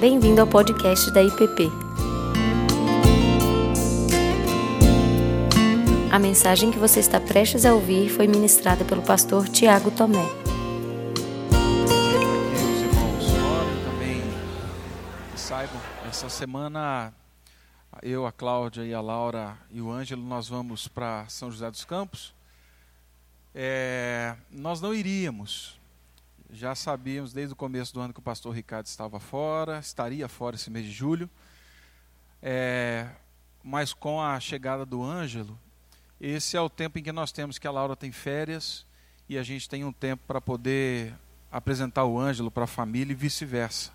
Bem-vindo ao podcast da IPP. A mensagem que você está prestes a ouvir foi ministrada pelo pastor Tiago Tomé. que os irmãos orem também saibam, essa semana eu, a Cláudia e a Laura e o Ângelo, nós vamos para São José dos Campos. É, nós não iríamos, já sabíamos desde o começo do ano que o pastor Ricardo estava fora, estaria fora esse mês de julho, É, mas com a chegada do Ângelo, esse é o tempo em que nós temos que a Laura tem férias e a gente tem um tempo para poder apresentar o Ângelo para a família e vice-versa.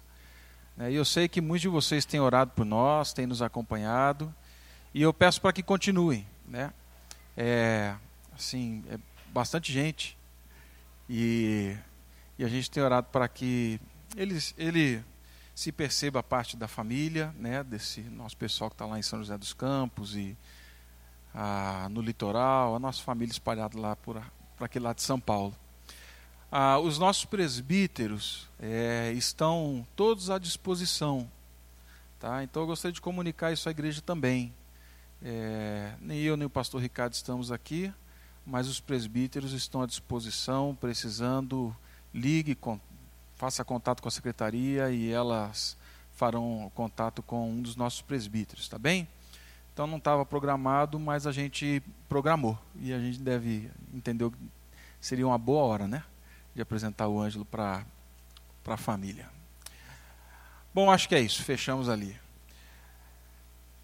Né, E eu sei que muitos de vocês têm orado por nós, têm nos acompanhado, e eu peço para que continuem. Né? É, assim, é bastante gente, e, e a gente tem orado para que ele, ele se perceba parte da família, né, desse nosso pessoal que está lá em São José dos Campos e ah, no litoral, a nossa família espalhada lá por, por aquele lado de São Paulo. Ah, os nossos presbíteros é, estão todos à disposição. Tá? Então eu gostaria de comunicar isso à igreja também. É, nem eu nem o pastor Ricardo estamos aqui, mas os presbíteros estão à disposição, precisando, ligue, con- faça contato com a secretaria e elas farão contato com um dos nossos presbíteros, tá bem? Então não estava programado, mas a gente programou e a gente deve entender que seria uma boa hora, né? De apresentar o Ângelo para a família. Bom, acho que é isso, fechamos ali.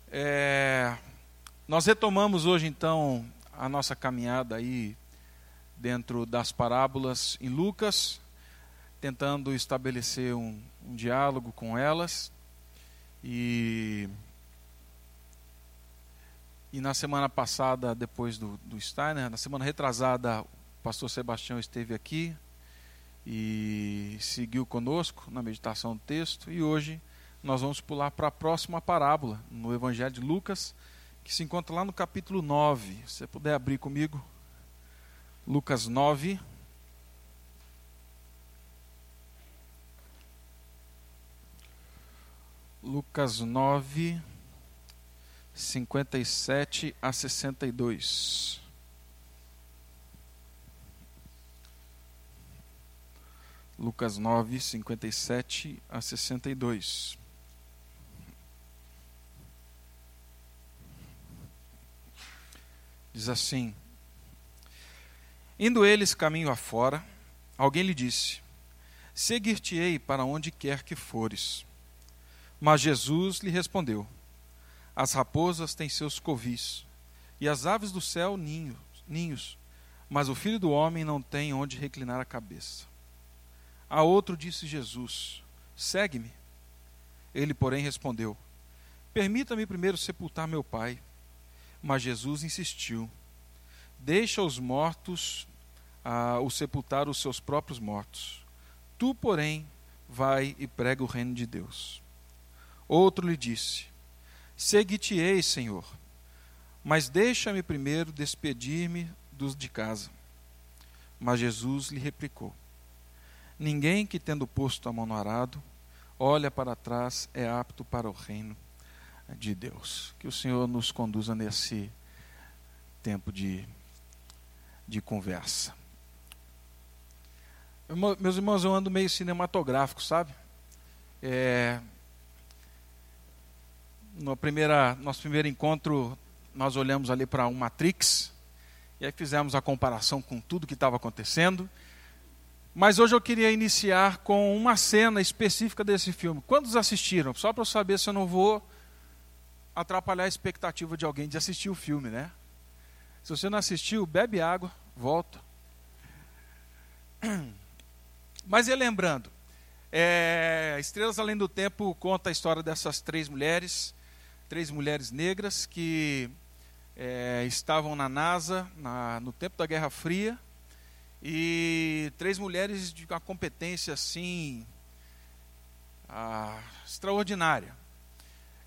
É, nós retomamos hoje então a nossa caminhada aí dentro das parábolas em Lucas, tentando estabelecer um, um diálogo com elas. E, e na semana passada, depois do, do Steiner, na semana retrasada, o pastor Sebastião esteve aqui e seguiu conosco na meditação do texto. E hoje nós vamos pular para a próxima parábola, no Evangelho de Lucas, que se encontra lá no capítulo 9. Se você puder abrir comigo, Lucas 9. Lucas 9, 57 a 62. Lucas 9, 57 a 62. Diz assim: Indo eles caminho afora, alguém lhe disse: Seguir-te-ei para onde quer que fores. Mas Jesus lhe respondeu: As raposas têm seus covis, e as aves do céu ninhos, ninhos, mas o filho do homem não tem onde reclinar a cabeça. A outro disse Jesus: Segue-me. Ele, porém, respondeu: Permita-me primeiro sepultar meu pai. Mas Jesus insistiu: Deixa os mortos ah, o sepultar os seus próprios mortos. Tu, porém, vai e prega o reino de Deus. Outro lhe disse: Segui-te-ei, Senhor, mas deixa-me primeiro despedir-me dos de casa. Mas Jesus lhe replicou: Ninguém que, tendo posto a mão no arado, olha para trás é apto para o reino de Deus. Que o Senhor nos conduza nesse tempo de, de conversa. Meus irmãos, eu ando meio cinematográfico, sabe? É, no primeira, nosso primeiro encontro, nós olhamos ali para um Matrix, e aí fizemos a comparação com tudo que estava acontecendo. Mas hoje eu queria iniciar com uma cena específica desse filme. Quantos assistiram? Só para eu saber se eu não vou atrapalhar a expectativa de alguém de assistir o filme, né? Se você não assistiu, bebe água, volta. Mas e lembrando, é, Estrelas Além do Tempo conta a história dessas três mulheres, três mulheres negras que é, estavam na NASA na- no tempo da Guerra Fria e três mulheres de uma competência assim extraordinária.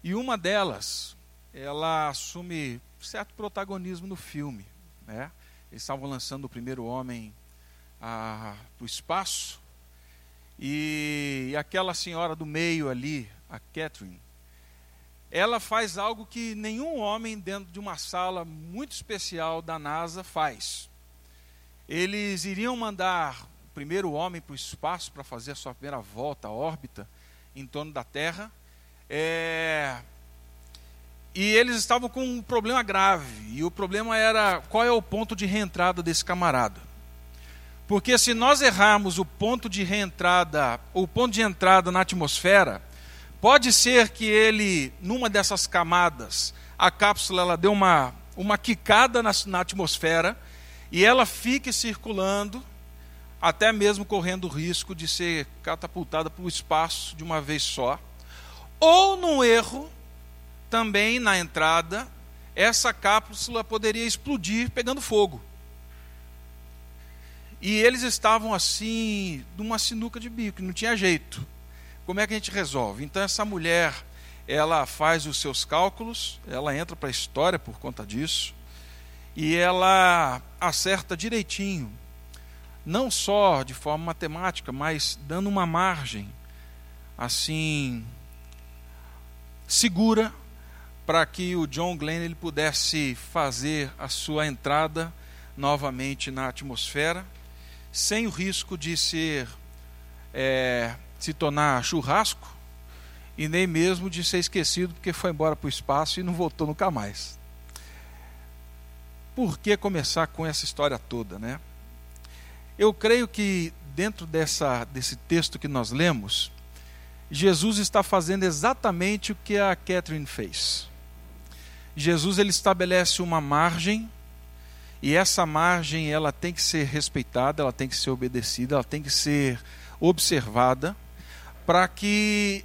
E uma delas, ela assume certo protagonismo no filme. Né? Eles estavam lançando o primeiro homem para o espaço. E, aquela senhora do meio ali, a Catherine, ela faz algo que nenhum homem dentro de uma sala muito especial da NASA faz. Eles iriam mandar o primeiro homem para o espaço para fazer a sua primeira volta órbita em torno da Terra. É... E eles estavam com um problema grave. E o problema era qual é o ponto de reentrada desse camarada. Porque se nós errarmos o ponto de reentrada, o ponto de entrada na atmosfera, pode ser que ele, numa dessas camadas, a cápsula ela deu uma, uma quicada na, na atmosfera e ela fique circulando, até mesmo correndo o risco de ser catapultada para o espaço de uma vez só. Ou num erro, também na entrada, essa cápsula poderia explodir pegando fogo. E eles estavam assim, numa sinuca de bico, não tinha jeito. Como é que a gente resolve? Então essa mulher, ela faz os seus cálculos, ela entra para a história por conta disso, e ela acerta direitinho, não só de forma matemática, mas dando uma margem assim segura para que o John Glenn ele pudesse fazer a sua entrada novamente na atmosfera sem o risco de ser é, se tornar churrasco e nem mesmo de ser esquecido porque foi embora para o espaço e não voltou nunca mais. Por que começar com essa história toda, né? Eu creio que dentro dessa, desse texto que nós lemos, Jesus está fazendo exatamente o que a Catherine fez. Jesus ele estabelece uma margem e essa margem ela tem que ser respeitada, ela tem que ser obedecida, ela tem que ser observada para que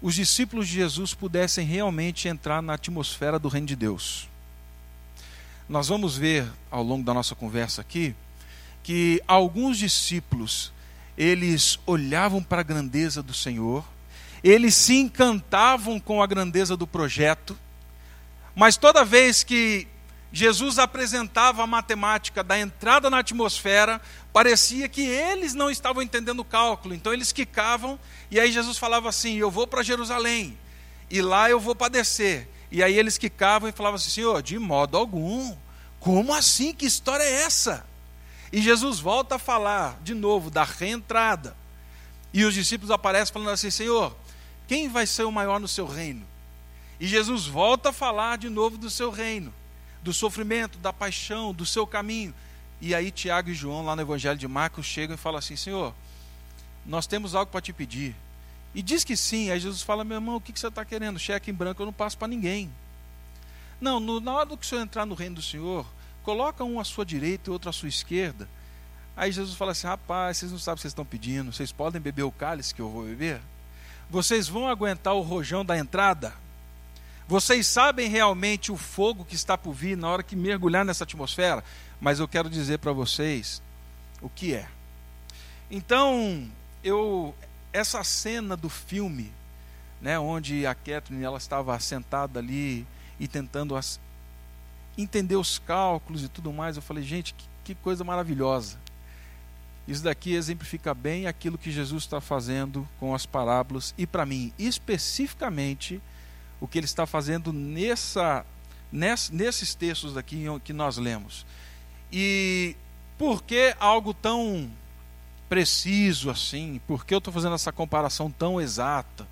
os discípulos de Jesus pudessem realmente entrar na atmosfera do reino de Deus. Nós vamos ver ao longo da nossa conversa aqui que alguns discípulos eles olhavam para a grandeza do Senhor, eles se encantavam com a grandeza do projeto, mas toda vez que Jesus apresentava a matemática da entrada na atmosfera, parecia que eles não estavam entendendo o cálculo, então eles quicavam, e aí Jesus falava assim: Eu vou para Jerusalém, e lá eu vou padecer. E aí eles quicavam e falavam assim: Senhor, de modo algum, como assim? Que história é essa? E Jesus volta a falar de novo da reentrada, e os discípulos aparecem falando assim: Senhor, quem vai ser o maior no seu reino? E Jesus volta a falar de novo do seu reino do sofrimento, da paixão, do seu caminho. E aí Tiago e João, lá no Evangelho de Marcos, chegam e falam assim: Senhor, nós temos algo para te pedir. E diz que sim. Aí Jesus fala: Meu irmão, o que, você está querendo? Cheque em branco eu não passo para ninguém. Não, no, na hora do que o senhor entrar no reino do Senhor, coloca um à sua direita e outro à sua esquerda. Aí Jesus fala assim: Rapaz, vocês não sabem o que vocês estão pedindo. Vocês podem beber o cálice que eu vou beber? Vocês vão aguentar o rojão da entrada? Vocês sabem realmente o fogo que está por vir na hora que mergulhar nessa atmosfera? Mas eu quero dizer para vocês o que é. Então, eu essa cena do filme, né, onde a Catherine ela estava sentada ali e tentando as, entender os cálculos e tudo mais, eu falei, gente, que, que coisa maravilhosa. Isso daqui exemplifica bem aquilo que Jesus está fazendo com as parábolas e para mim, especificamente, o que ele está fazendo nessa, nesses textos aqui que nós lemos. E por que algo tão preciso assim? Por que eu estou fazendo essa comparação tão exata?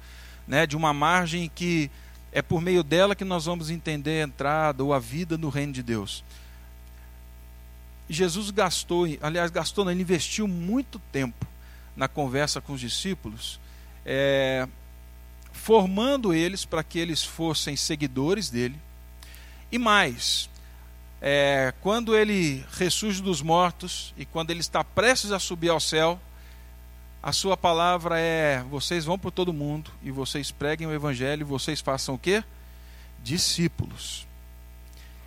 Né, de uma margem que é por meio dela que nós vamos entender a entrada ou a vida no reino de Deus. Jesus gastou, aliás, gastou, ele investiu muito tempo na conversa com os discípulos, é, formando eles para que eles fossem seguidores dele. E mais, é, quando ele ressurge dos mortos e quando ele está prestes a subir ao céu, a sua palavra é: vocês vão por todo mundo e vocês preguem o evangelho e vocês façam o quê? Discípulos.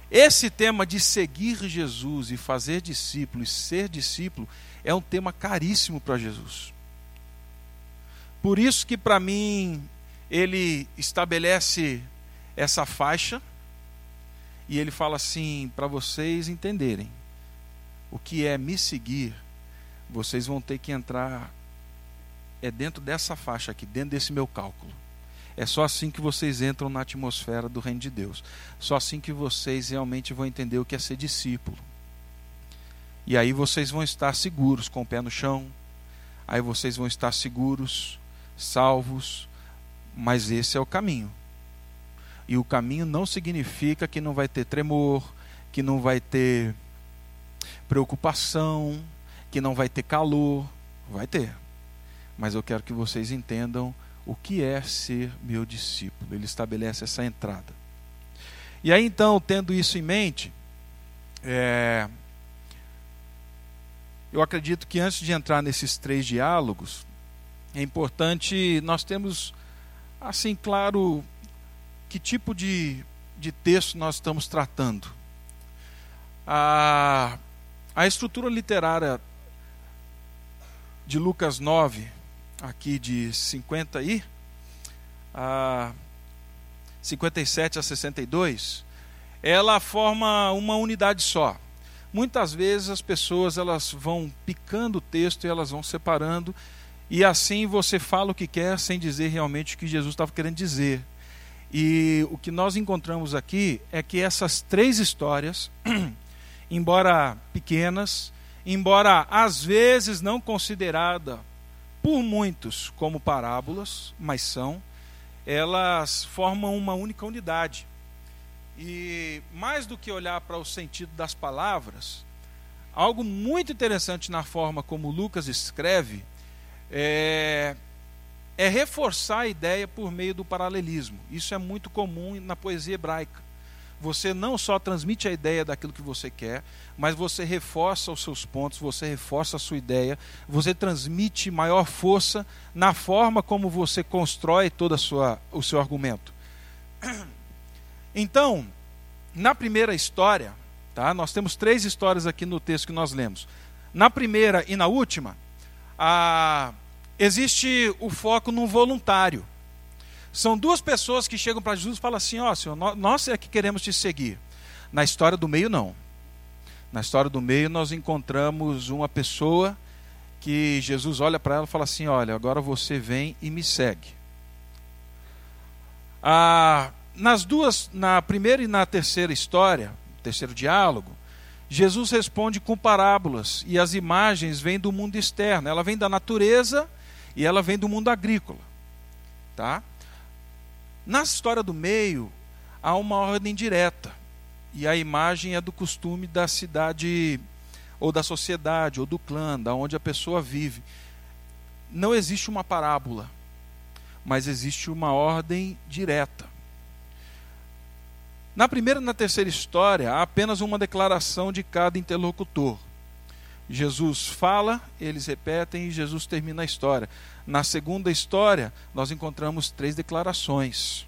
Esse tema de seguir Jesus e fazer discípulo e ser discípulo é um tema caríssimo para Jesus. Por isso que para mim ele estabelece essa faixa e ele fala assim: para vocês entenderem o que é me seguir, vocês vão ter que entrar é dentro dessa faixa aqui, dentro desse meu cálculo. É só assim que vocês entram na atmosfera do reino de Deus. Só assim que vocês realmente vão entender o que é ser discípulo. E aí vocês vão estar seguros, com o pé no chão. Aí vocês vão estar seguros, salvos. Mas esse é o caminho. E o caminho não significa que não vai ter tremor, que não vai ter preocupação, que não vai ter calor. Vai ter. Mas eu quero que vocês entendam o que é ser meu discípulo. Ele estabelece essa entrada. E aí então, tendo isso em mente, é, eu acredito que antes de entrar nesses três diálogos, é importante nós termos, assim, claro, que tipo de, de texto nós estamos tratando. A, a estrutura literária de Lucas 9, aqui de 50 e a 57 a 62, ela forma uma unidade só. Muitas vezes as pessoas elas vão picando o texto e elas vão separando e assim você fala o que quer sem dizer realmente o que Jesus estava querendo dizer. E o que nós encontramos aqui é que essas três histórias, embora pequenas, embora às vezes não considerada por muitos como parábolas, mas são, elas formam uma única unidade. E mais do que olhar para o sentido das palavras, algo muito interessante na forma como Lucas escreve é, é reforçar a ideia por meio do paralelismo. Isso é muito comum na poesia hebraica você não só transmite a ideia daquilo que você quer, mas você reforça os seus pontos, você reforça a sua ideia, você transmite maior força na forma como você constrói todo sua, o seu argumento. Então, na primeira história, tá? nós temos três histórias aqui no texto que nós lemos. Na primeira e na última, a, existe o foco no voluntário. São duas pessoas que chegam para Jesus e falam assim: Ó, oh, Senhor, nós é que queremos te seguir. Na história do meio, não. Na história do meio, nós encontramos uma pessoa que Jesus olha para ela e fala assim: Olha, agora você vem e me segue. Ah, nas duas, na primeira e na terceira história, terceiro diálogo, Jesus responde com parábolas e as imagens vêm do mundo externo. Ela vem da natureza e ela vem do mundo agrícola, tá? Na história do meio, há uma ordem direta. E a imagem é do costume da cidade, ou da sociedade, ou do clã, da onde a pessoa vive. Não existe uma parábola, mas existe uma ordem direta. Na primeira e na terceira história, há apenas uma declaração de cada interlocutor. Jesus fala, eles repetem e Jesus termina a história. Na segunda história, nós encontramos três declarações.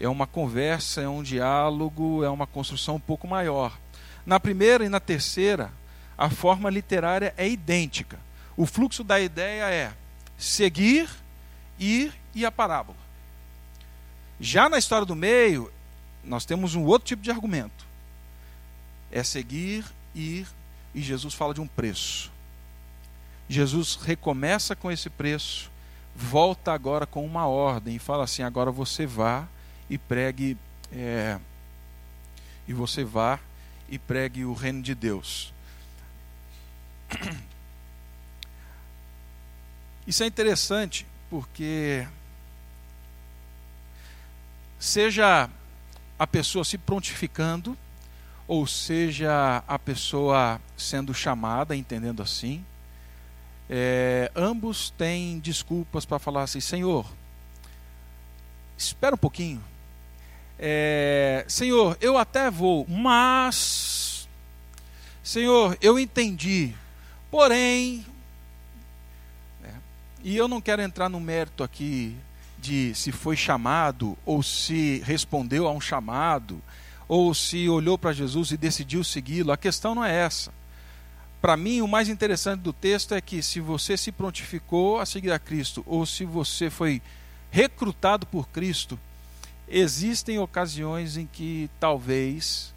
É uma conversa, é um diálogo, é uma construção um pouco maior. Na primeira e na terceira, a forma literária é idêntica. O fluxo da ideia é seguir, ir e a parábola. Já na história do meio, nós temos um outro tipo de argumento. É seguir, ir e Jesus fala de um preço. Jesus recomeça com esse preço, volta agora com uma ordem e fala assim: agora você vá e pregue, é, e você vá e pregue o reino de Deus. Isso é interessante porque seja a pessoa se prontificando ou seja a pessoa sendo chamada, entendendo assim, é, ambos têm desculpas para falar assim: Senhor, espera um pouquinho. É, Senhor, eu até vou, mas, Senhor, eu entendi, porém, é, e eu não quero entrar no mérito aqui de se foi chamado ou se respondeu a um chamado ou se olhou para Jesus e decidiu segui-lo. A questão não é essa. Para mim, o mais interessante do texto é que se você se prontificou a seguir a Cristo ou se você foi recrutado por Cristo, existem ocasiões em que talvez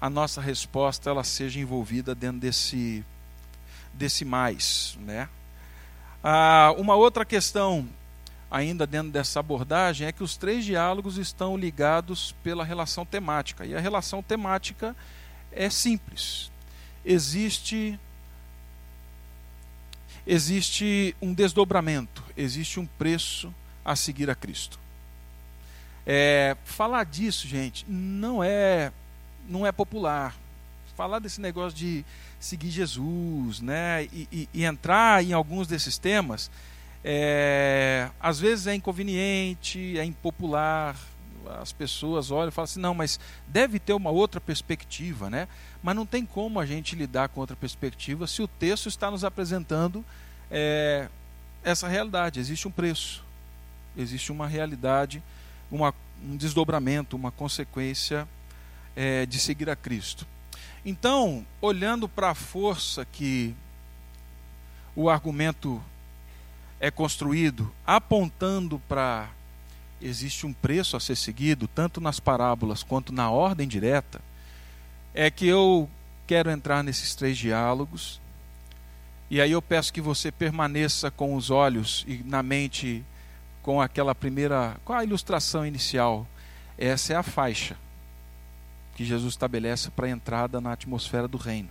a nossa resposta ela seja envolvida dentro desse desse mais, né? Ah, uma outra questão ainda dentro dessa abordagem, é que os três diálogos estão ligados pela relação temática. E a relação temática é simples. Existe existe um desdobramento, existe um preço a seguir a Cristo. É, falar disso, gente, não é não é popular. Falar desse negócio de seguir Jesus, né, e, e, e entrar em alguns desses temas, é, às vezes é inconveniente, é impopular. As pessoas olham e falam assim: não, mas deve ter uma outra perspectiva, né? Mas não tem como a gente lidar com outra perspectiva se o texto está nos apresentando é, essa realidade. Existe um preço, existe uma realidade, uma, um desdobramento, uma consequência é, de seguir a Cristo. Então, olhando para a força que o argumento é construído, apontando para existe um preço a ser seguido, tanto nas parábolas quanto na ordem direta, é que eu quero entrar nesses três diálogos. E aí eu peço que você permaneça com os olhos e na mente com aquela primeira, com a ilustração inicial. Essa é a faixa que Jesus estabelece para a entrada na atmosfera do reino.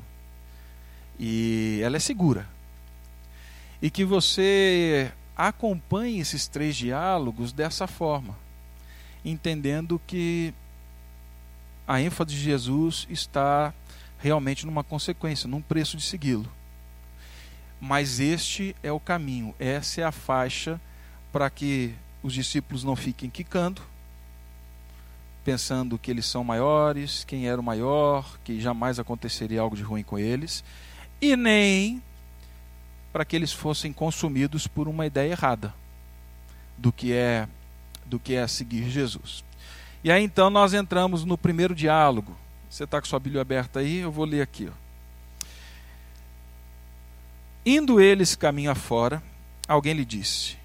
E ela é segura. E que você acompanhe esses três diálogos dessa forma, entendendo que a ênfase de Jesus está realmente numa consequência, num preço de segui-lo. Mas este é o caminho, essa é a faixa para que os discípulos não fiquem quicando, pensando que eles são maiores, quem era o maior, que jamais aconteceria algo de ruim com eles, e nem para que eles fossem consumidos por uma ideia errada do que é do que é seguir Jesus. E aí então nós entramos no primeiro diálogo. Você está com sua Bíblia aberta aí? Eu vou ler aqui. Ó. Indo eles caminho afora, alguém lhe disse: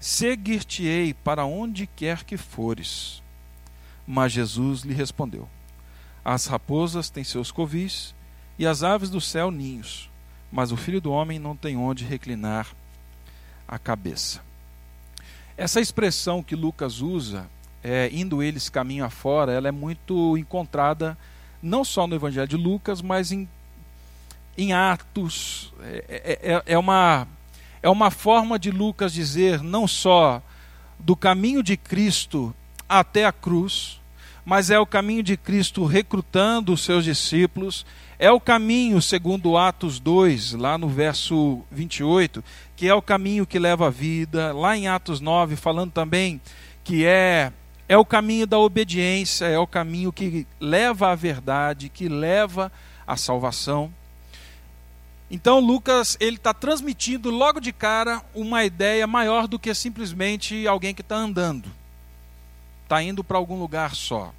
Seguir-te-ei para onde quer que fores. Mas Jesus lhe respondeu: As raposas têm seus covis e as aves do céu ninhos, mas o filho do homem não tem onde reclinar a cabeça. Essa expressão que Lucas usa, é, indo eles caminho afora, ela é muito encontrada não só no Evangelho de Lucas, mas em, em Atos. É, é, é, é uma, é uma forma de Lucas dizer não só do caminho de Cristo até a cruz, mas é o caminho de Cristo recrutando os seus discípulos, é o caminho, segundo Atos 2, lá no verso 28, que é o caminho que leva à vida, lá em Atos 9, falando também que é é o caminho da obediência, é o caminho que leva à verdade, que leva à salvação. Então Lucas ele está transmitindo logo de cara uma ideia maior do que simplesmente alguém que está andando está indo para algum lugar só.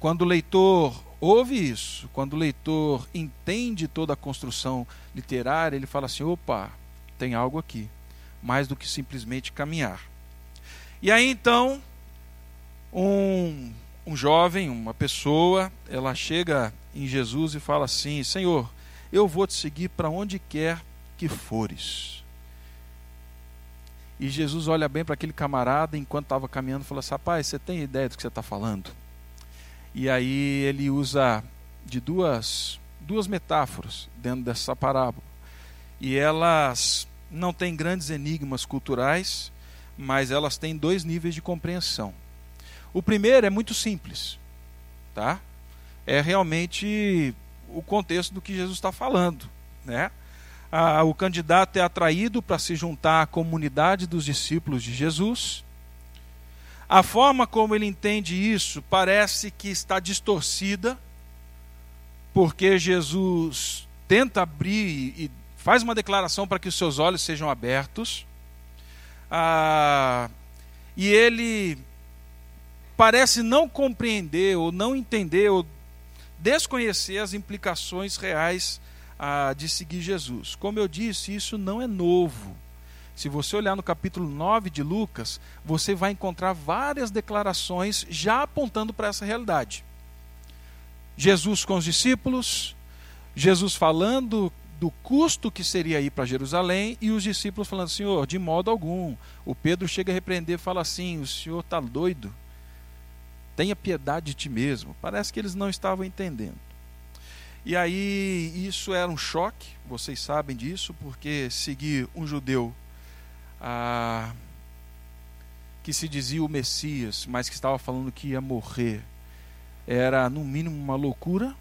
Quando o leitor ouve isso, quando o leitor entende toda a construção literária, ele fala assim: opa, tem algo aqui, mais do que simplesmente caminhar. E aí então, um, um jovem, uma pessoa, ela chega em Jesus e fala assim: Senhor, eu vou te seguir para onde quer que fores. E Jesus olha bem para aquele camarada enquanto estava caminhando e fala assim: Rapaz, você tem ideia do que você está falando? E aí ele usa de duas, duas metáforas dentro dessa parábola. E elas não têm grandes enigmas culturais, mas elas têm dois níveis de compreensão. O primeiro é muito simples, tá? É realmente o contexto do que Jesus está falando, né? Ah, o candidato é atraído para se juntar à comunidade dos discípulos de Jesus. A forma como ele entende isso parece que está distorcida, porque Jesus tenta abrir e faz uma declaração para que os seus olhos sejam abertos. Ah, e ele parece não compreender, ou não entender, ou desconhecer as implicações reais de seguir Jesus. Como eu disse, isso não é novo. Se você olhar no capítulo 9 de Lucas, você vai encontrar várias declarações já apontando para essa realidade. Jesus com os discípulos, Jesus falando do custo que seria ir para Jerusalém e os discípulos falando: Senhor, de modo algum. O Pedro chega a repreender e fala assim: O senhor está doido? Tenha piedade de ti mesmo. Parece que eles não estavam entendendo. E aí, isso era um choque, vocês sabem disso, porque seguir um judeu ah, que se dizia o Messias, mas que estava falando que ia morrer, era no mínimo uma loucura.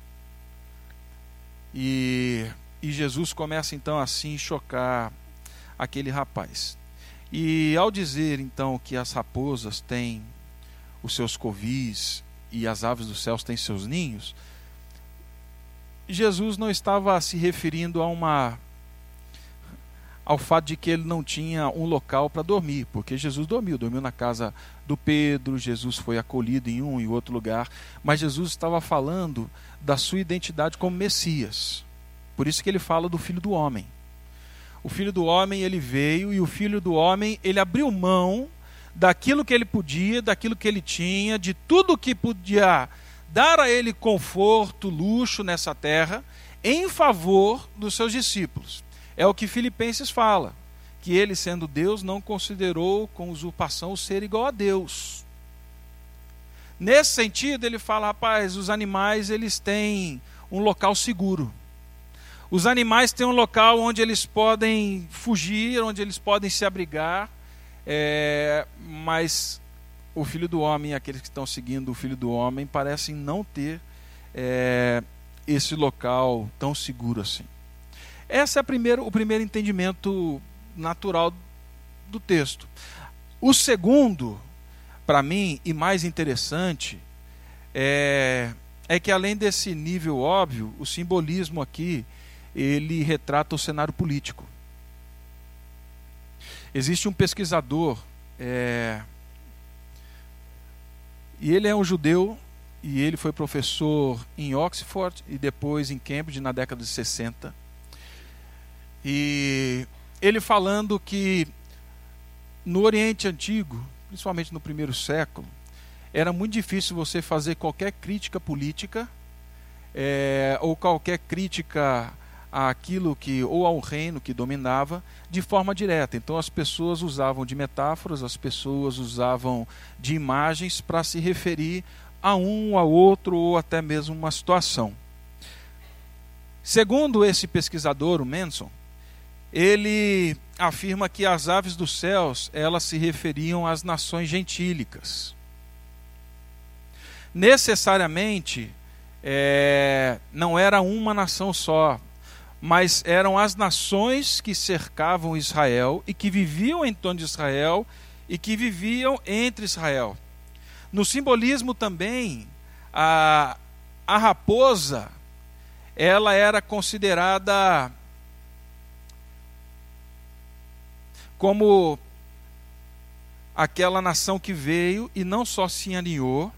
E, e Jesus começa então assim chocar aquele rapaz. E ao dizer então que as raposas têm os seus covis e as aves dos céus têm seus ninhos, Jesus não estava se referindo a uma ao fato de que ele não tinha um local para dormir, porque Jesus dormiu, dormiu na casa do Pedro, Jesus foi acolhido em um e outro lugar, mas Jesus estava falando da sua identidade como Messias. Por isso que ele fala do filho do homem. O filho do homem, ele veio e o filho do homem, ele abriu mão daquilo que ele podia, daquilo que ele tinha, de tudo que podia dar a ele conforto, luxo nessa terra, em favor dos seus discípulos. É o que Filipenses fala, que ele, sendo Deus, não considerou com usurpação o ser igual a Deus. Nesse sentido, ele fala, rapaz, os animais eles têm um local seguro. Os animais têm um local onde eles podem fugir, onde eles podem se abrigar, é, mas o filho do homem, aqueles que estão seguindo o filho do homem, parecem não ter é, esse local tão seguro assim. Esse é primeiro, o primeiro entendimento natural do texto. O segundo, para mim, e mais interessante, é, é que além desse nível óbvio, o simbolismo aqui ele retrata o cenário político. Existe um pesquisador é, e ele é um judeu e ele foi professor em Oxford e depois em Cambridge na década de 60. E ele falando que no Oriente Antigo, principalmente no primeiro século, era muito difícil você fazer qualquer crítica política é, ou qualquer crítica àquilo que ou ao reino que dominava de forma direta. Então as pessoas usavam de metáforas, as pessoas usavam de imagens para se referir a um, a outro ou até mesmo uma situação. Segundo esse pesquisador, o Manson, ele afirma que as aves dos céus, elas se referiam às nações gentílicas. Necessariamente, é, não era uma nação só, mas eram as nações que cercavam Israel e que viviam em torno de Israel e que viviam entre Israel. No simbolismo também, a, a raposa, ela era considerada como aquela nação que veio e não só se alinhou,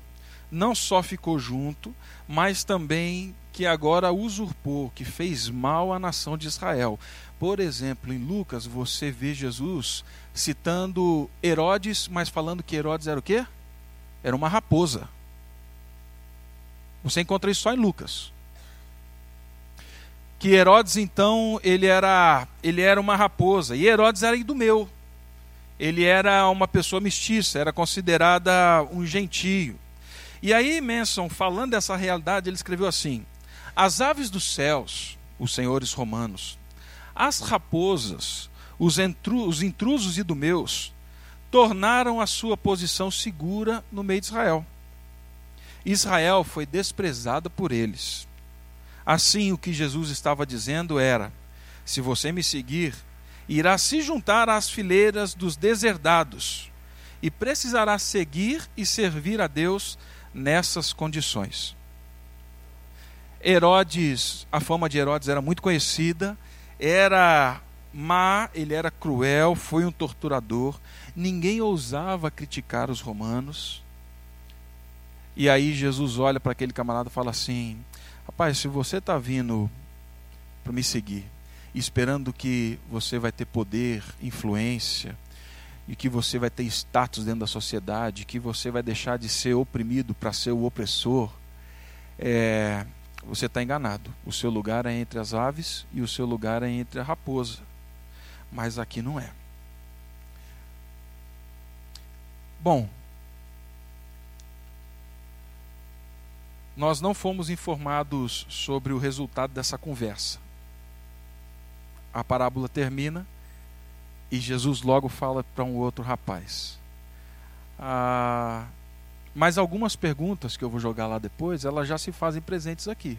não só ficou junto, mas também que agora usurpou, que fez mal à nação de Israel. Por exemplo, em Lucas você vê Jesus citando Herodes, mas falando que Herodes era o quê? Era uma raposa. Você encontra isso só em Lucas. Que Herodes então, ele era, ele era uma raposa, e Herodes era idumeu. Ele era uma pessoa mestiça, era considerada um gentio. E aí Manson, falando dessa realidade, ele escreveu assim: as aves dos céus, os senhores romanos, as raposas, os, os intrusos idumeus, tornaram a sua posição segura no meio de Israel. Israel foi desprezada por eles. Assim, o que Jesus estava dizendo era: se você me seguir, irá se juntar às fileiras dos deserdados e precisará seguir e servir a Deus nessas condições. Herodes, a fama de Herodes era muito conhecida, era má, ele era cruel, foi um torturador, ninguém ousava criticar os romanos. E aí Jesus olha para aquele camarada e fala assim: Rapaz, se você está vindo para me seguir, esperando que você vai ter poder, influência, e que você vai ter status dentro da sociedade, que você vai deixar de ser oprimido para ser o opressor, é, você está enganado. O seu lugar é entre as aves e o seu lugar é entre a raposa. Mas aqui não é. Bom, nós não fomos informados sobre o resultado dessa conversa. A parábola termina e Jesus logo fala para um outro rapaz. Ah, mas algumas perguntas que eu vou jogar lá depois, elas já se fazem presentes aqui,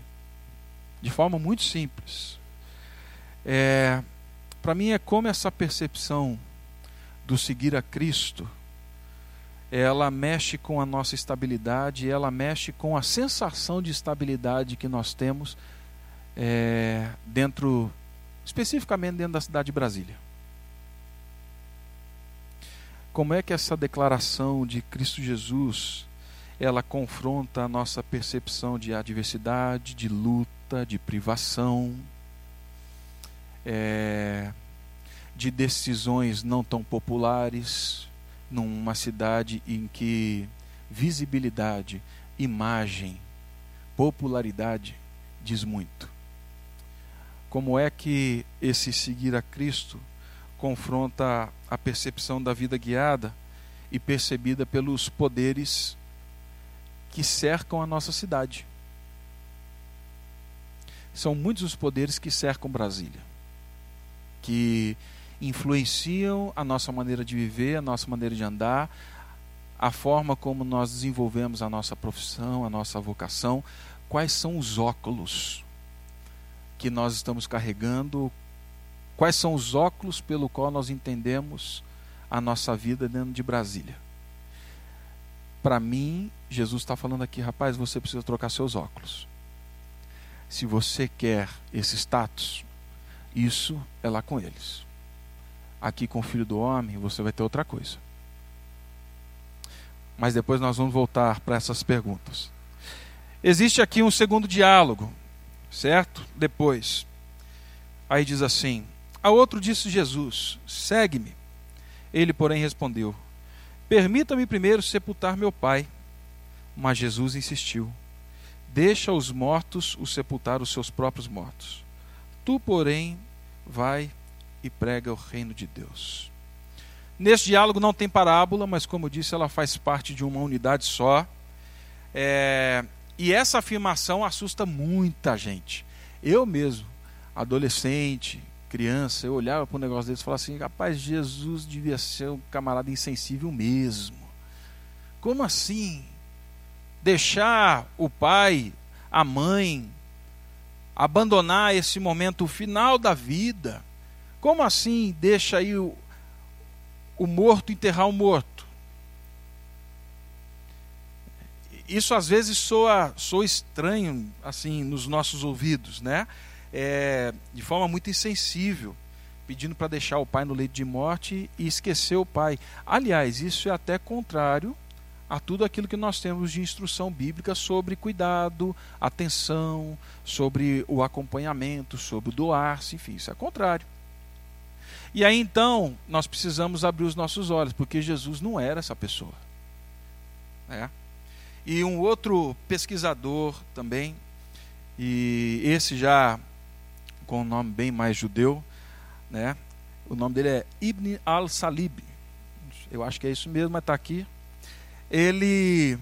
de forma muito simples. É, para mim é como essa percepção do seguir a Cristo, ela mexe com a nossa estabilidade, ela mexe com a sensação de estabilidade que nós temos é, dentro, especificamente dentro da cidade de Brasília. Como é que essa declaração de Cristo Jesus ela confronta a nossa percepção de adversidade, de luta, de privação, é, de decisões não tão populares, numa cidade em que visibilidade, imagem, popularidade diz muito. Como é que esse seguir a Cristo confronta a percepção da vida guiada e percebida pelos poderes que cercam a nossa cidade. São muitos os poderes que cercam Brasília, que influenciam a nossa maneira de viver, a nossa maneira de andar, a forma como nós desenvolvemos a nossa profissão, a nossa vocação, quais são os óculos que nós estamos carregando, Quais são os óculos pelo qual nós entendemos a nossa vida dentro de Brasília? Para mim, Jesus está falando aqui, rapaz, você precisa trocar seus óculos. Se você quer esse status, isso é lá com eles. Aqui com o filho do homem, você vai ter outra coisa. Mas depois nós vamos voltar para essas perguntas. Existe aqui um segundo diálogo, certo? Depois. Aí diz assim: a outro disse Jesus: Segue-me. Ele, porém, respondeu: Permita-me primeiro sepultar meu pai. Mas Jesus insistiu: Deixa os mortos o sepultar os seus próprios mortos. Tu, porém, vai e prega o reino de Deus. Neste diálogo não tem parábola, mas como disse, ela faz parte de uma unidade só. É... E essa afirmação assusta muita gente. Eu mesmo, adolescente, criança, eu olhava para um negócio desse e falava assim: rapaz, Jesus devia ser um camarada insensível mesmo. Como assim? Deixar o pai, a mãe, abandonar esse momento final da vida? Como assim deixa aí o, o morto enterrar o morto? Isso às vezes soa, soa estranho assim nos nossos ouvidos, né? É, de forma muito insensível, pedindo para deixar o pai no leito de morte e esquecer o pai. Aliás, isso é até contrário a tudo aquilo que nós temos de instrução bíblica sobre cuidado, atenção, sobre o acompanhamento, sobre o doar-se, enfim, isso é contrário. E aí então nós precisamos abrir os nossos olhos, porque Jesus não era essa pessoa. É. E um outro pesquisador também, e esse já com um nome bem mais judeu, né? O nome dele é Ibn al-Salib. Eu acho que é isso mesmo, mas está aqui. Ele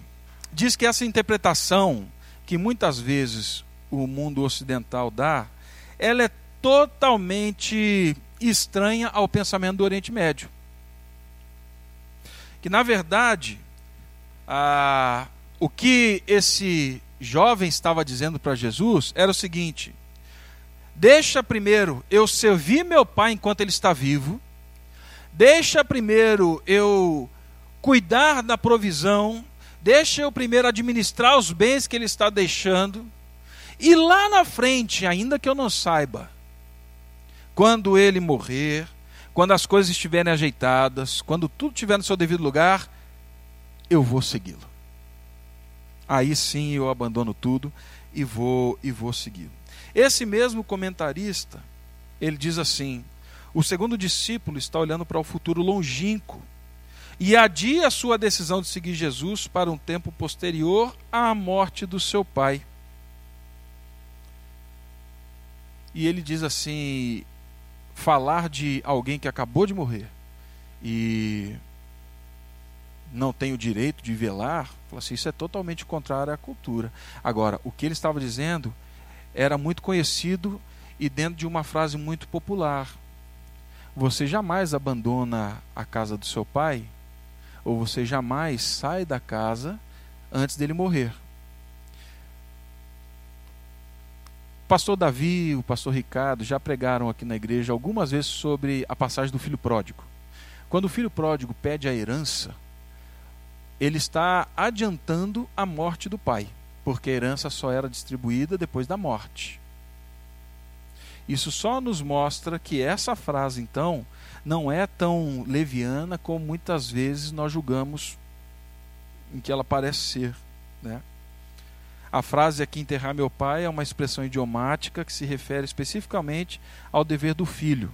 diz que essa interpretação que muitas vezes o mundo ocidental dá, ela é totalmente estranha ao pensamento do Oriente Médio. Que na verdade, a, o que esse jovem estava dizendo para Jesus era o seguinte: Deixa primeiro eu servir meu pai enquanto ele está vivo. Deixa primeiro eu cuidar da provisão. Deixa eu primeiro administrar os bens que ele está deixando. E lá na frente, ainda que eu não saiba, quando ele morrer, quando as coisas estiverem ajeitadas, quando tudo estiver no seu devido lugar, eu vou segui-lo. Aí sim eu abandono tudo e vou e vou segui-lo. Esse mesmo comentarista, ele diz assim: o segundo discípulo está olhando para o futuro longínquo e adia a sua decisão de seguir Jesus para um tempo posterior à morte do seu pai. e ele diz assim: falar de alguém que acabou de morrer e não tem o direito de velar, assim, isso é totalmente contrário à cultura. Agora, o que ele estava dizendo era muito conhecido e dentro de uma frase muito popular. Você jamais abandona a casa do seu pai, ou você jamais sai da casa antes dele morrer. O pastor Davi, o pastor Ricardo já pregaram aqui na igreja algumas vezes sobre a passagem do filho pródigo. Quando o filho pródigo pede a herança, ele está adiantando a morte do pai, porque a herança só era distribuída depois da morte. Isso só nos mostra que essa frase, então, não é tão leviana como muitas vezes nós julgamos em que ela parece ser. Né? A frase aqui, enterrar meu pai, é uma expressão idiomática que se refere especificamente ao dever do filho,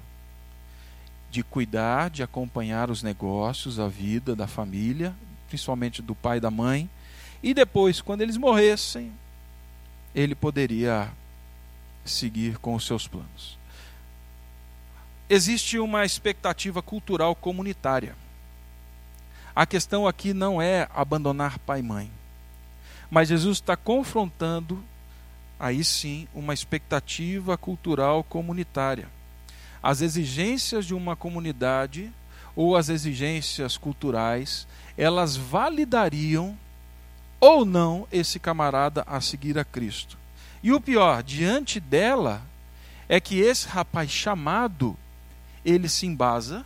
de cuidar, de acompanhar os negócios, a vida da família, principalmente do pai e da mãe, e depois, quando eles morressem, ele poderia seguir com os seus planos. Existe uma expectativa cultural comunitária. A questão aqui não é abandonar pai e mãe, mas Jesus está confrontando, aí sim, uma expectativa cultural comunitária. As exigências de uma comunidade ou as exigências culturais, elas validariam ou não esse camarada a seguir a Cristo. E o pior, diante dela, é que esse rapaz chamado, ele se embasa,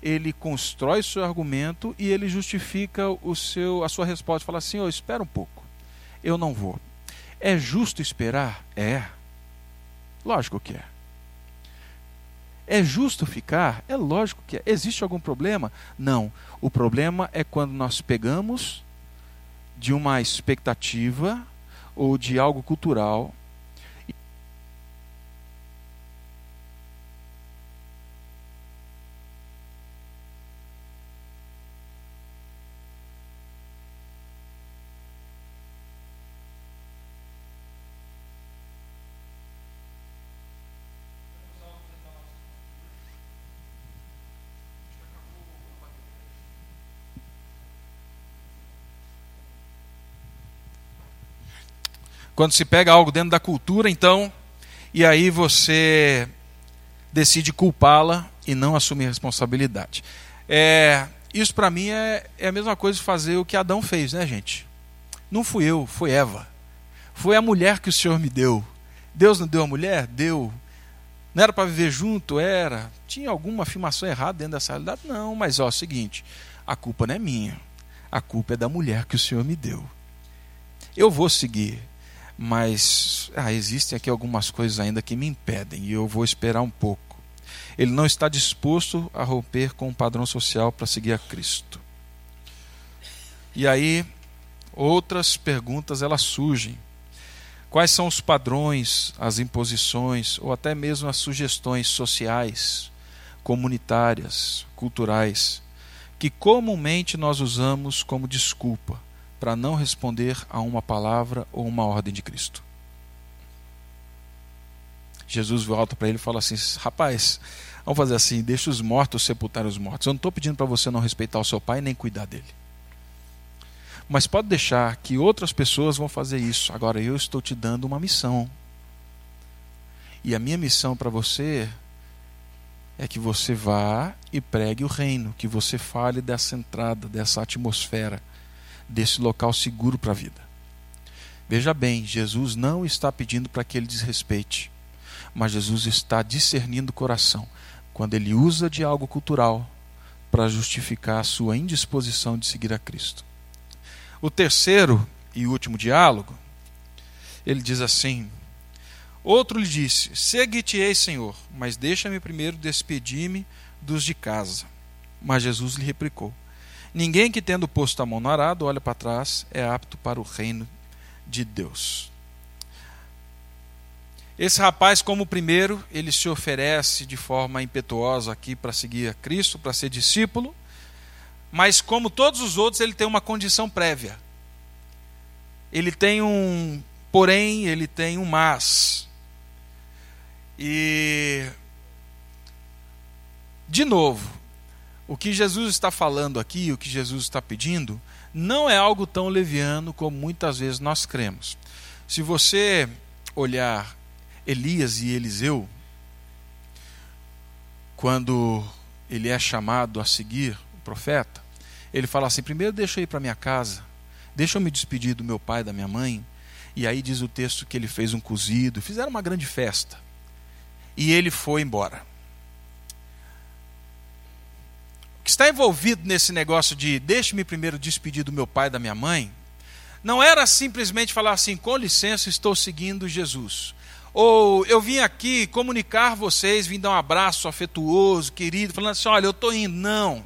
ele constrói seu argumento e ele justifica o seu, a sua resposta. Fala assim: oh, espera um pouco, eu não vou. É justo esperar? É. Lógico que é. É justo ficar? É lógico que é. Existe algum problema? Não. O problema é quando nós pegamos de uma expectativa ou de algo cultural Quando se pega algo dentro da cultura, então, e aí você decide culpá-la e não assumir responsabilidade. É, isso para mim é, é a mesma coisa de fazer o que Adão fez, né, gente? Não fui eu, foi Eva. Foi a mulher que o Senhor me deu. Deus não deu a mulher? Deu. Não era para viver junto? Era. Tinha alguma afirmação errada dentro dessa realidade? Não, mas ó, é o seguinte: a culpa não é minha. A culpa é da mulher que o Senhor me deu. Eu vou seguir mas ah, existem aqui algumas coisas ainda que me impedem e eu vou esperar um pouco. Ele não está disposto a romper com o padrão social para seguir a Cristo. E aí outras perguntas elas surgem. Quais são os padrões, as imposições ou até mesmo as sugestões sociais, comunitárias, culturais que comumente nós usamos como desculpa para não responder a uma palavra ou uma ordem de Cristo. Jesus volta para ele e fala assim: Rapaz, vamos fazer assim, deixa os mortos sepultar os mortos. Eu não estou pedindo para você não respeitar o seu pai nem cuidar dele. Mas pode deixar que outras pessoas vão fazer isso. Agora eu estou te dando uma missão. E a minha missão para você é que você vá e pregue o reino, que você fale dessa entrada, dessa atmosfera desse local seguro para a vida. Veja bem, Jesus não está pedindo para que ele desrespeite, mas Jesus está discernindo o coração quando ele usa de algo cultural para justificar a sua indisposição de seguir a Cristo. O terceiro e último diálogo, ele diz assim: Outro lhe disse: Segue-te-ei, Senhor, mas deixa-me primeiro despedir-me dos de casa. Mas Jesus lhe replicou: Ninguém que tendo posto a mão no arado olha para trás é apto para o reino de Deus. Esse rapaz, como o primeiro, ele se oferece de forma impetuosa aqui para seguir a Cristo, para ser discípulo, mas como todos os outros, ele tem uma condição prévia. Ele tem um porém, ele tem um mas. E, de novo, o que Jesus está falando aqui, o que Jesus está pedindo, não é algo tão leviano como muitas vezes nós cremos. Se você olhar Elias e Eliseu, quando ele é chamado a seguir o profeta, ele fala assim: primeiro deixa eu ir para minha casa, deixa eu me despedir do meu pai e da minha mãe. E aí diz o texto que ele fez um cozido, fizeram uma grande festa. E ele foi embora. O que está envolvido nesse negócio de deixe-me primeiro despedir do meu pai e da minha mãe, não era simplesmente falar assim, com licença, estou seguindo Jesus. Ou eu vim aqui comunicar vocês, vim dar um abraço afetuoso, querido, falando assim: olha, eu estou indo. Não.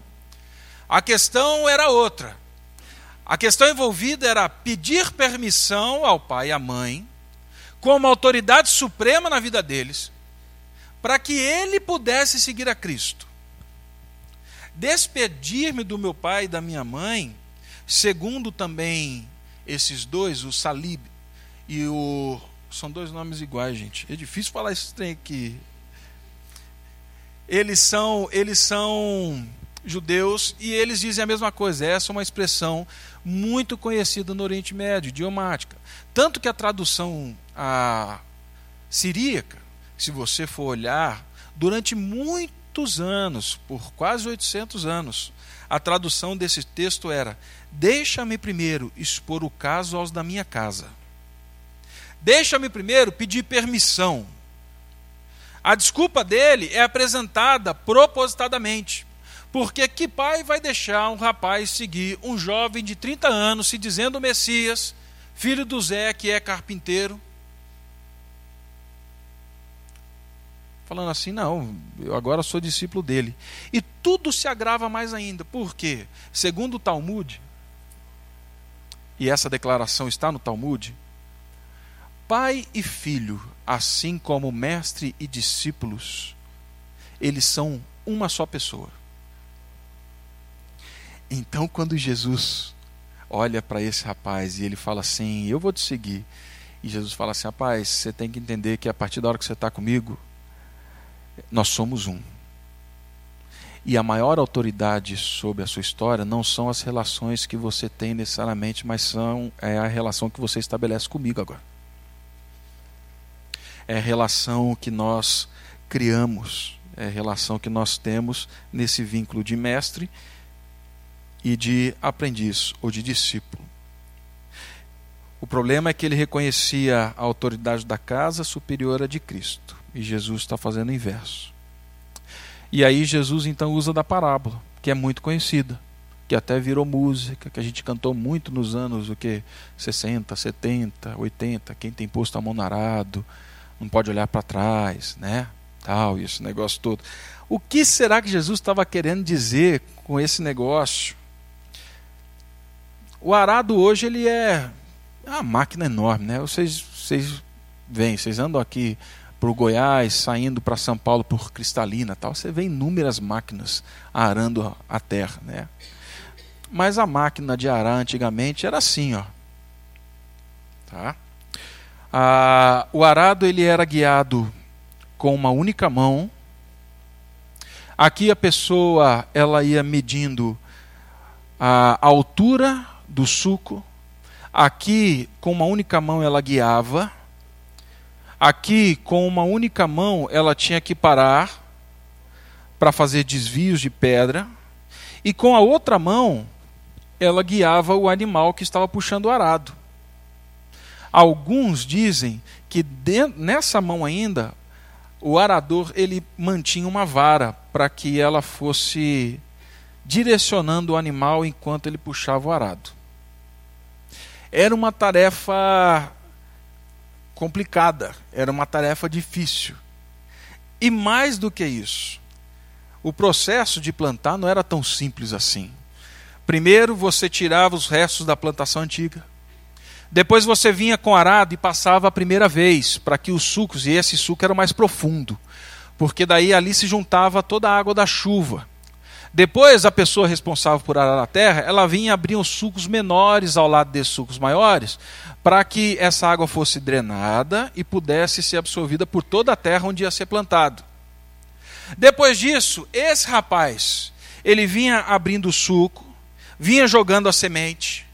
A questão era outra. A questão envolvida era pedir permissão ao pai e à mãe, como autoridade suprema na vida deles, para que ele pudesse seguir a Cristo. Despedir-me do meu pai e da minha mãe, segundo também esses dois, o Salib e o. São dois nomes iguais, gente. É difícil falar esse trem aqui. Eles são, eles são judeus e eles dizem a mesma coisa. Essa é uma expressão muito conhecida no Oriente Médio, idiomática. Tanto que a tradução a siríaca, se você for olhar, durante muitos anos, por quase 800 anos, a tradução desse texto era: Deixa-me primeiro expor o caso aos da minha casa. Deixa-me primeiro pedir permissão. A desculpa dele é apresentada propositadamente. Porque que pai vai deixar um rapaz seguir um jovem de 30 anos se dizendo Messias, filho do Zé, que é carpinteiro? Falando assim, não, eu agora sou discípulo dele. E tudo se agrava mais ainda. Por quê? Segundo o Talmud, e essa declaração está no Talmud, pai e filho, assim como mestre e discípulos, eles são uma só pessoa. Então, quando Jesus olha para esse rapaz e ele fala assim: Eu vou te seguir. E Jesus fala assim: Rapaz, você tem que entender que a partir da hora que você está comigo, nós somos um. E a maior autoridade sobre a sua história não são as relações que você tem necessariamente, mas são é a relação que você estabelece comigo agora. É a relação que nós criamos, é a relação que nós temos nesse vínculo de mestre e de aprendiz ou de discípulo. O problema é que ele reconhecia a autoridade da casa superior à de Cristo. E Jesus está fazendo o inverso. E aí Jesus então usa da parábola, que é muito conhecida, que até virou música, que a gente cantou muito nos anos o que 60, 70, 80, quem tem posto a mão no arado, não pode olhar para trás, né? Tal, esse negócio todo. O que será que Jesus estava querendo dizer com esse negócio? O arado hoje ele é uma máquina enorme, né? Vocês, vocês vêm, vocês andam aqui para o Goiás, saindo para São Paulo por Cristalina, tal. Você vê inúmeras máquinas arando a terra, né? Mas a máquina de arar antigamente era assim, ó. Tá? Ah, o arado ele era guiado com uma única mão. Aqui a pessoa ela ia medindo a altura do suco. Aqui, com uma única mão, ela guiava. Aqui, com uma única mão, ela tinha que parar para fazer desvios de pedra. E com a outra mão, ela guiava o animal que estava puxando o arado. Alguns dizem que nessa mão ainda, o arador ele mantinha uma vara para que ela fosse direcionando o animal enquanto ele puxava o arado. Era uma tarefa complicada, era uma tarefa difícil. E mais do que isso, o processo de plantar não era tão simples assim. Primeiro você tirava os restos da plantação antiga. Depois você vinha com arado e passava a primeira vez, para que os sucos, e esse suco era mais profundo, porque daí ali se juntava toda a água da chuva. Depois, a pessoa responsável por arar a terra, ela vinha abrir os sucos menores ao lado desses sucos maiores, para que essa água fosse drenada e pudesse ser absorvida por toda a terra onde ia ser plantado. Depois disso, esse rapaz, ele vinha abrindo o suco, vinha jogando a semente,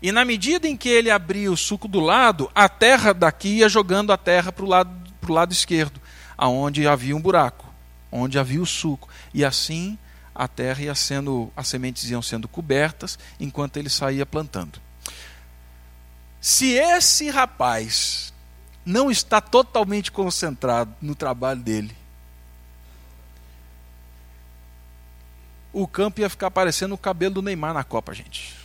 e na medida em que ele abria o suco do lado, a terra daqui ia jogando a terra para o lado, lado esquerdo, aonde havia um buraco, onde havia o suco. E assim a terra ia sendo, as sementes iam sendo cobertas enquanto ele saía plantando. Se esse rapaz não está totalmente concentrado no trabalho dele, o campo ia ficar parecendo o cabelo do Neymar na Copa, gente.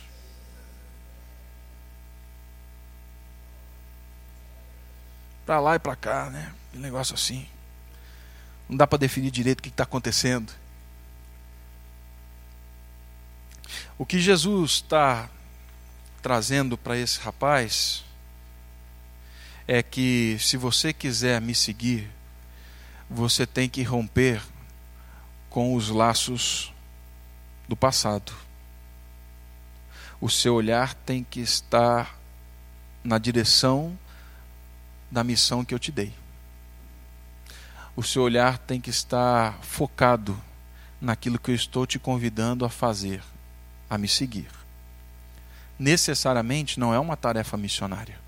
Para lá e para cá, né? Um negócio assim. Não dá para definir direito o que está acontecendo. O que Jesus está trazendo para esse rapaz é que se você quiser me seguir, você tem que romper com os laços do passado. O seu olhar tem que estar na direção da missão que eu te dei. O seu olhar tem que estar focado naquilo que eu estou te convidando a fazer a me seguir. Necessariamente não é uma tarefa missionária.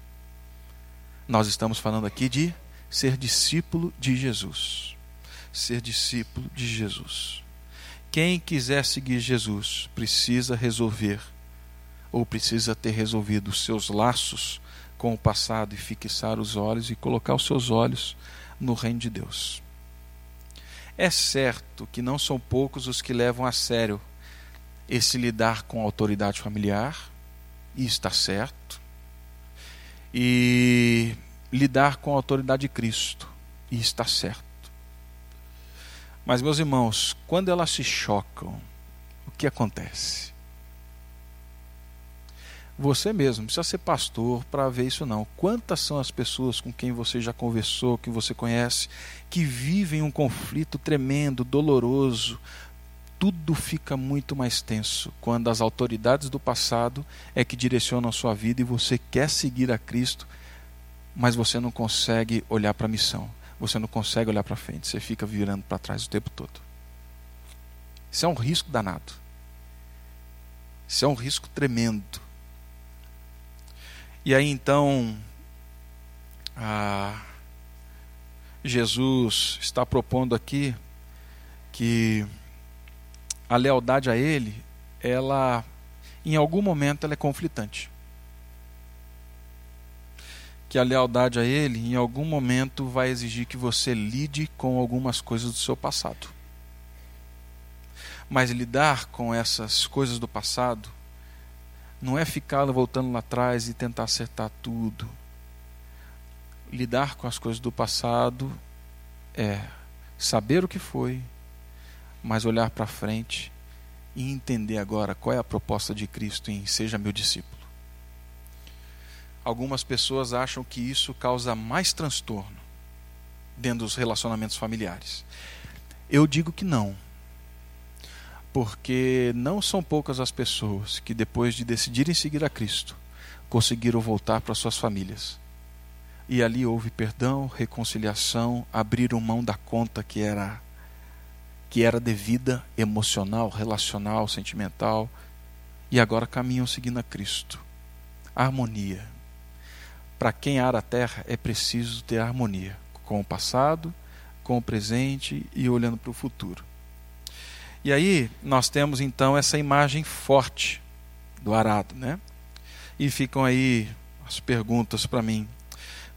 Nós estamos falando aqui de ser discípulo de Jesus. Ser discípulo de Jesus. Quem quiser seguir Jesus precisa resolver, ou precisa ter resolvido os seus laços com o passado e fixar os olhos e colocar os seus olhos no reino de Deus. É certo que não são poucos os que levam a sério esse lidar com a autoridade familiar, e está certo, e lidar com a autoridade de Cristo, e está certo. Mas, meus irmãos, quando elas se chocam, o que acontece? Você mesmo, não precisa ser pastor para ver isso não. Quantas são as pessoas com quem você já conversou, que você conhece, que vivem um conflito tremendo, doloroso, tudo fica muito mais tenso quando as autoridades do passado é que direcionam a sua vida e você quer seguir a Cristo, mas você não consegue olhar para a missão, você não consegue olhar para frente, você fica virando para trás o tempo todo. Isso é um risco danado. Isso é um risco tremendo. E aí então, Jesus está propondo aqui que a lealdade a Ele, ela, em algum momento, ela é conflitante. Que a lealdade a Ele, em algum momento, vai exigir que você lide com algumas coisas do seu passado. Mas lidar com essas coisas do passado não é ficar voltando lá atrás e tentar acertar tudo. Lidar com as coisas do passado é saber o que foi, mas olhar para frente e entender agora qual é a proposta de Cristo em seja meu discípulo. Algumas pessoas acham que isso causa mais transtorno dentro dos relacionamentos familiares. Eu digo que não. Porque não são poucas as pessoas que, depois de decidirem seguir a Cristo, conseguiram voltar para suas famílias. E ali houve perdão, reconciliação, abriram mão da conta que era que era devida, emocional, relacional, sentimental, e agora caminham seguindo a Cristo. Harmonia. Para quem ara a terra é preciso ter harmonia com o passado, com o presente e olhando para o futuro. E aí nós temos então essa imagem forte do arado, né? E ficam aí as perguntas para mim.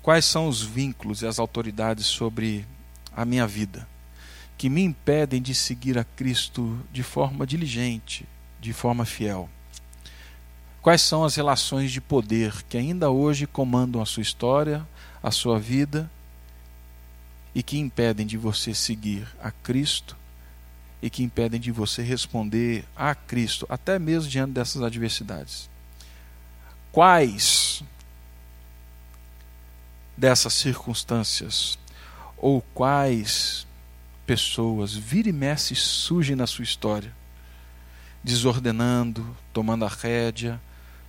Quais são os vínculos e as autoridades sobre a minha vida? Que me impedem de seguir a Cristo de forma diligente, de forma fiel? Quais são as relações de poder que ainda hoje comandam a sua história, a sua vida e que impedem de você seguir a Cristo e que impedem de você responder a Cristo, até mesmo diante dessas adversidades? Quais dessas circunstâncias ou quais pessoas, vira e mexe, surgem na sua história, desordenando, tomando a rédea,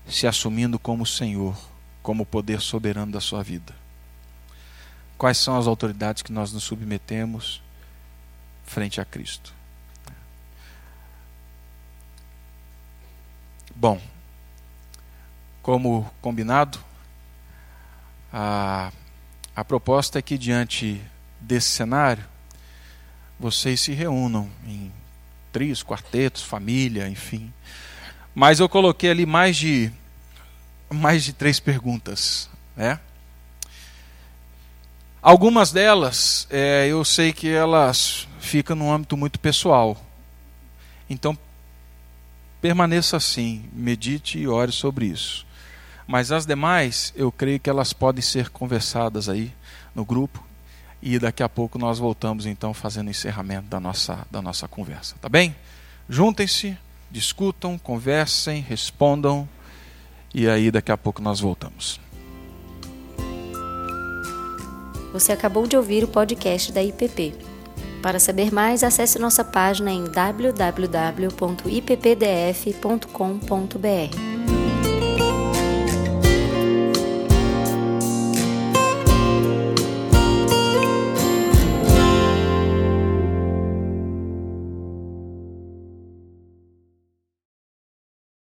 se assumindo como Senhor, como poder soberano da sua vida? Quais são as autoridades que nós nos submetemos frente a Cristo? Bom, como combinado, a, a proposta é que, diante desse cenário, vocês se reúnam em trios, quartetos, família, enfim. Mas eu coloquei ali mais de mais de três perguntas, né? Algumas delas, é, eu sei que elas ficam no âmbito muito pessoal. Então, permaneça assim, medite e ore sobre isso. Mas as demais, eu creio que elas podem ser conversadas aí no grupo e daqui a pouco nós voltamos então fazendo o encerramento da nossa, da nossa conversa. Tá bem? Juntem-se, discutam, conversem, respondam e aí daqui a pouco nós voltamos. Você acabou de ouvir o podcast da IPP. Para saber mais, acesse nossa página em www.ippdf.com.br.